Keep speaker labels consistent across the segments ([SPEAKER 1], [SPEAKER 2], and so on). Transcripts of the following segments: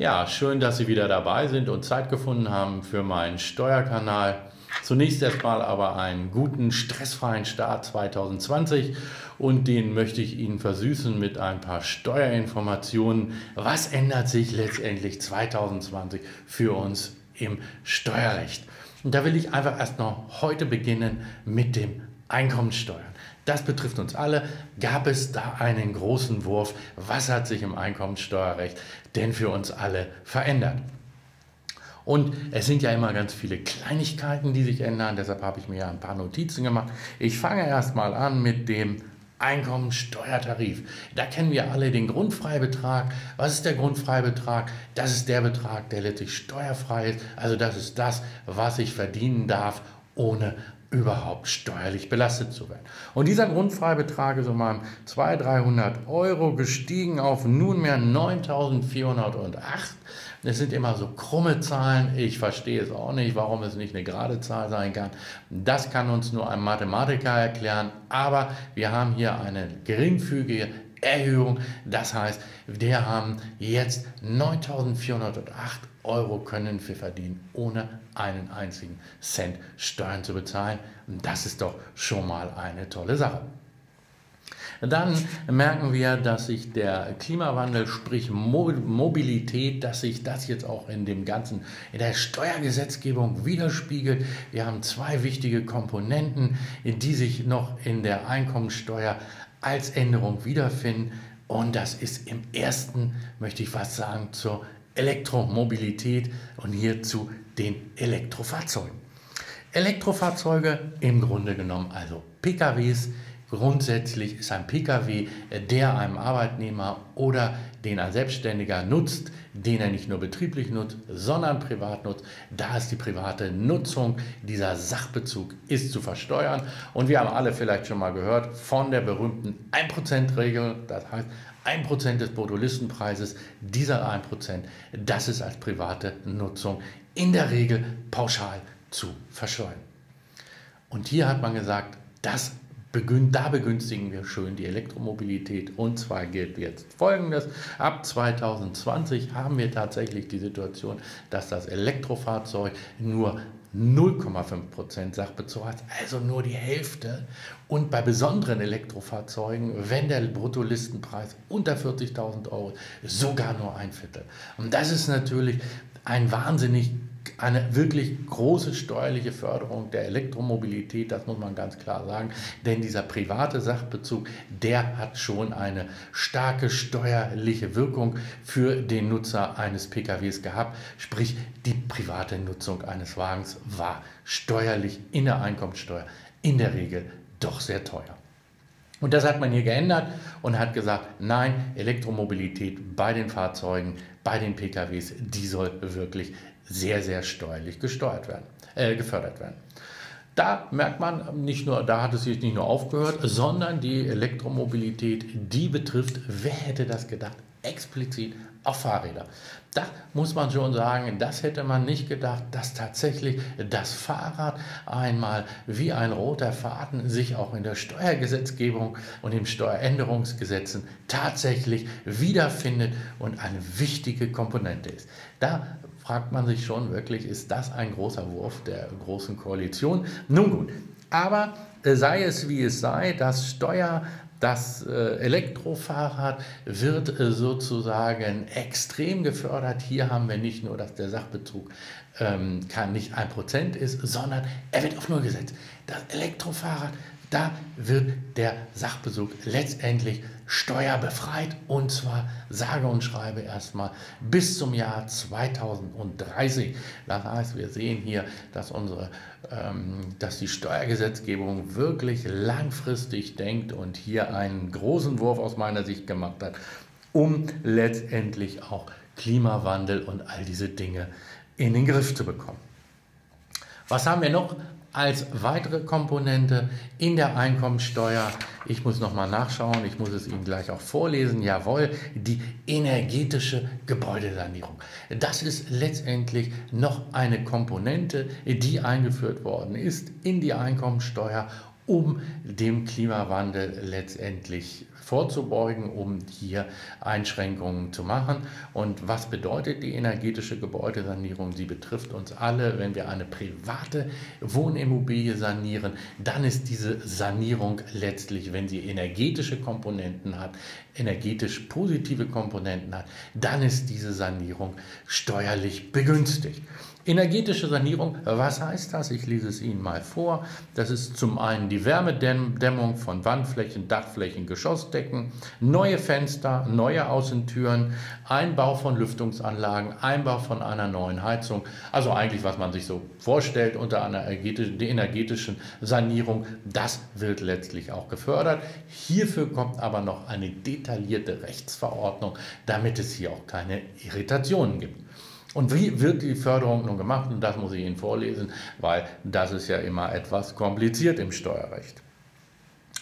[SPEAKER 1] Ja, schön, dass Sie wieder dabei sind und Zeit gefunden haben für meinen Steuerkanal. Zunächst erstmal aber einen guten, stressfreien Start 2020 und den möchte ich Ihnen versüßen mit ein paar Steuerinformationen. Was ändert sich letztendlich 2020 für uns im Steuerrecht? Und da will ich einfach erst noch heute beginnen mit dem Einkommensteuern. Das betrifft uns alle. Gab es da einen großen Wurf? Was hat sich im Einkommensteuerrecht denn für uns alle verändert? Und es sind ja immer ganz viele Kleinigkeiten, die sich ändern. Deshalb habe ich mir ein paar Notizen gemacht. Ich fange erstmal an mit dem Einkommensteuertarif. Da kennen wir alle den Grundfreibetrag. Was ist der Grundfreibetrag? Das ist der Betrag, der letztlich steuerfrei ist. Also das ist das, was ich verdienen darf, ohne überhaupt steuerlich belastet zu werden. Und dieser Grundfreibetrag ist um 200, 300 Euro gestiegen auf nunmehr 9.408. Es sind immer so krumme Zahlen. Ich verstehe es auch nicht, warum es nicht eine gerade Zahl sein kann. Das kann uns nur ein Mathematiker erklären. Aber wir haben hier eine geringfügige Erhöhung. Das heißt, wir haben jetzt 9.408 Euro können wir verdienen, ohne einen einzigen Cent Steuern zu bezahlen. Das ist doch schon mal eine tolle Sache. Dann merken wir, dass sich der Klimawandel, sprich Mobilität, dass sich das jetzt auch in dem ganzen, in der Steuergesetzgebung widerspiegelt. Wir haben zwei wichtige Komponenten, die sich noch in der Einkommensteuer als Änderung wiederfinden. Und das ist im ersten, möchte ich fast sagen, zur Elektromobilität und hier zu den Elektrofahrzeugen. Elektrofahrzeuge im Grunde genommen also PKWs. Grundsätzlich ist ein PKW, der einem Arbeitnehmer oder den ein Selbstständiger nutzt, den er nicht nur betrieblich nutzt, sondern privat nutzt. Da ist die private Nutzung, dieser Sachbezug ist zu versteuern. Und wir haben alle vielleicht schon mal gehört von der berühmten 1%-Regel. Das heißt, 1% des Bruttolistenpreises, dieser 1%, das ist als private Nutzung in der Regel pauschal zu verscheuern. Und hier hat man gesagt, das begün da begünstigen wir schön die Elektromobilität. Und zwar gilt jetzt Folgendes. Ab 2020 haben wir tatsächlich die Situation, dass das Elektrofahrzeug nur 0,5% Sachbezug hat, also nur die Hälfte. Und bei besonderen Elektrofahrzeugen, wenn der Bruttolistenpreis unter 40.000 Euro sogar nur ein Viertel. Und das ist natürlich ein wahnsinnig eine wirklich große steuerliche Förderung der Elektromobilität, das muss man ganz klar sagen, denn dieser private Sachbezug, der hat schon eine starke steuerliche Wirkung für den Nutzer eines PKWs gehabt, sprich die private Nutzung eines Wagens war steuerlich in der Einkommensteuer in der Regel doch sehr teuer. Und das hat man hier geändert und hat gesagt, nein, Elektromobilität bei den Fahrzeugen, bei den PKWs, die soll wirklich sehr, sehr steuerlich gesteuert werden, äh, gefördert werden. Da merkt man nicht nur, da hat es sich nicht nur aufgehört, sondern die Elektromobilität, die betrifft, wer hätte das gedacht, explizit auf Fahrräder. Da muss man schon sagen, das hätte man nicht gedacht, dass tatsächlich das Fahrrad einmal wie ein roter Faden sich auch in der Steuergesetzgebung und im Steueränderungsgesetzen tatsächlich wiederfindet und eine wichtige Komponente ist. Da fragt man sich schon wirklich, ist das ein großer Wurf der großen Koalition? Nun gut, aber äh, sei es wie es sei, das Steuer das äh, Elektrofahrrad wird äh, sozusagen extrem gefördert. Hier haben wir nicht nur, dass der Sachbezug ähm, kann nicht ein Prozent ist, sondern er wird auf Null gesetzt. Das Elektrofahrrad da wird der Sachbezug letztendlich steuerbefreit und zwar sage und schreibe erstmal bis zum Jahr 2030. Das heißt, wir sehen hier, dass, unsere, ähm, dass die Steuergesetzgebung wirklich langfristig denkt und hier einen großen Wurf aus meiner Sicht gemacht hat, um letztendlich auch Klimawandel und all diese Dinge in den Griff zu bekommen. Was haben wir noch als weitere Komponente in der Einkommensteuer, ich muss nochmal nachschauen, ich muss es Ihnen gleich auch vorlesen, jawohl, die energetische Gebäudesanierung. Das ist letztendlich noch eine Komponente, die eingeführt worden ist in die Einkommensteuer, um dem Klimawandel letztendlich vorzubeugen, um hier Einschränkungen zu machen. Und was bedeutet die energetische Gebäudesanierung? Sie betrifft uns alle. Wenn wir eine private Wohnimmobilie sanieren, dann ist diese Sanierung letztlich, wenn sie energetische Komponenten hat, energetisch positive Komponenten hat, dann ist diese Sanierung steuerlich begünstigt. Energetische Sanierung, was heißt das? Ich lese es Ihnen mal vor. Das ist zum einen die Wärmedämmung von Wandflächen, Dachflächen, Geschossdecken, neue Fenster, neue Außentüren, Einbau von Lüftungsanlagen, Einbau von einer neuen Heizung. Also eigentlich, was man sich so vorstellt unter einer energetischen Sanierung, das wird letztlich auch gefördert. Hierfür kommt aber noch eine detaillierte Rechtsverordnung, damit es hier auch keine Irritationen gibt. Und wie wird die Förderung nun gemacht? Und das muss ich Ihnen vorlesen, weil das ist ja immer etwas kompliziert im Steuerrecht.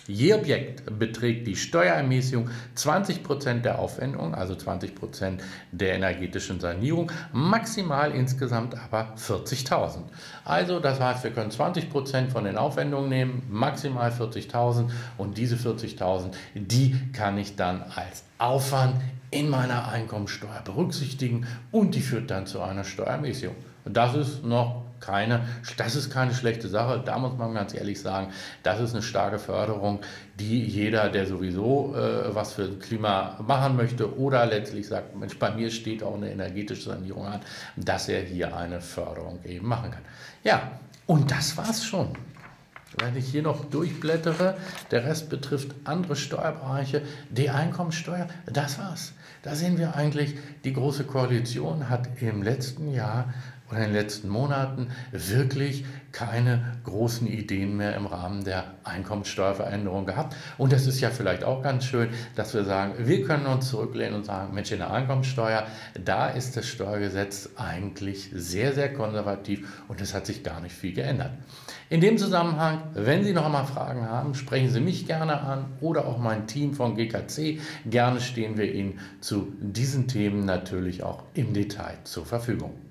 [SPEAKER 1] Je Objekt beträgt die Steuerermäßigung 20% der Aufwendung, also 20% der energetischen Sanierung, maximal insgesamt aber 40.000. Also das heißt, wir können 20% von den Aufwendungen nehmen, maximal 40.000 und diese 40.000, die kann ich dann als Aufwand in meiner Einkommensteuer berücksichtigen und die führt dann zu einer Steuerermäßigung. Und das ist noch keine, das ist keine schlechte Sache. Da muss man ganz ehrlich sagen, das ist eine starke Förderung, die jeder, der sowieso äh, was für das Klima machen möchte oder letztlich sagt, Mensch, bei mir steht auch eine energetische Sanierung an, dass er hier eine Förderung eben machen kann. Ja, und das war's schon. Wenn ich hier noch durchblättere, der Rest betrifft andere Steuerbereiche, die Einkommensteuer, das war's. Da sehen wir eigentlich, die Große Koalition hat im letzten Jahr oder in den letzten Monaten wirklich keine großen Ideen mehr im Rahmen der Einkommenssteuerveränderung gehabt. Und das ist ja vielleicht auch ganz schön, dass wir sagen, wir können uns zurücklehnen und sagen, Mensch, in der Einkommenssteuer, da ist das Steuergesetz eigentlich sehr, sehr konservativ und es hat sich gar nicht viel geändert. In dem Zusammenhang, wenn Sie noch einmal Fragen haben, sprechen Sie mich gerne an oder auch mein Team von GKC. Gerne stehen wir Ihnen zu diesen Themen natürlich auch im Detail zur Verfügung.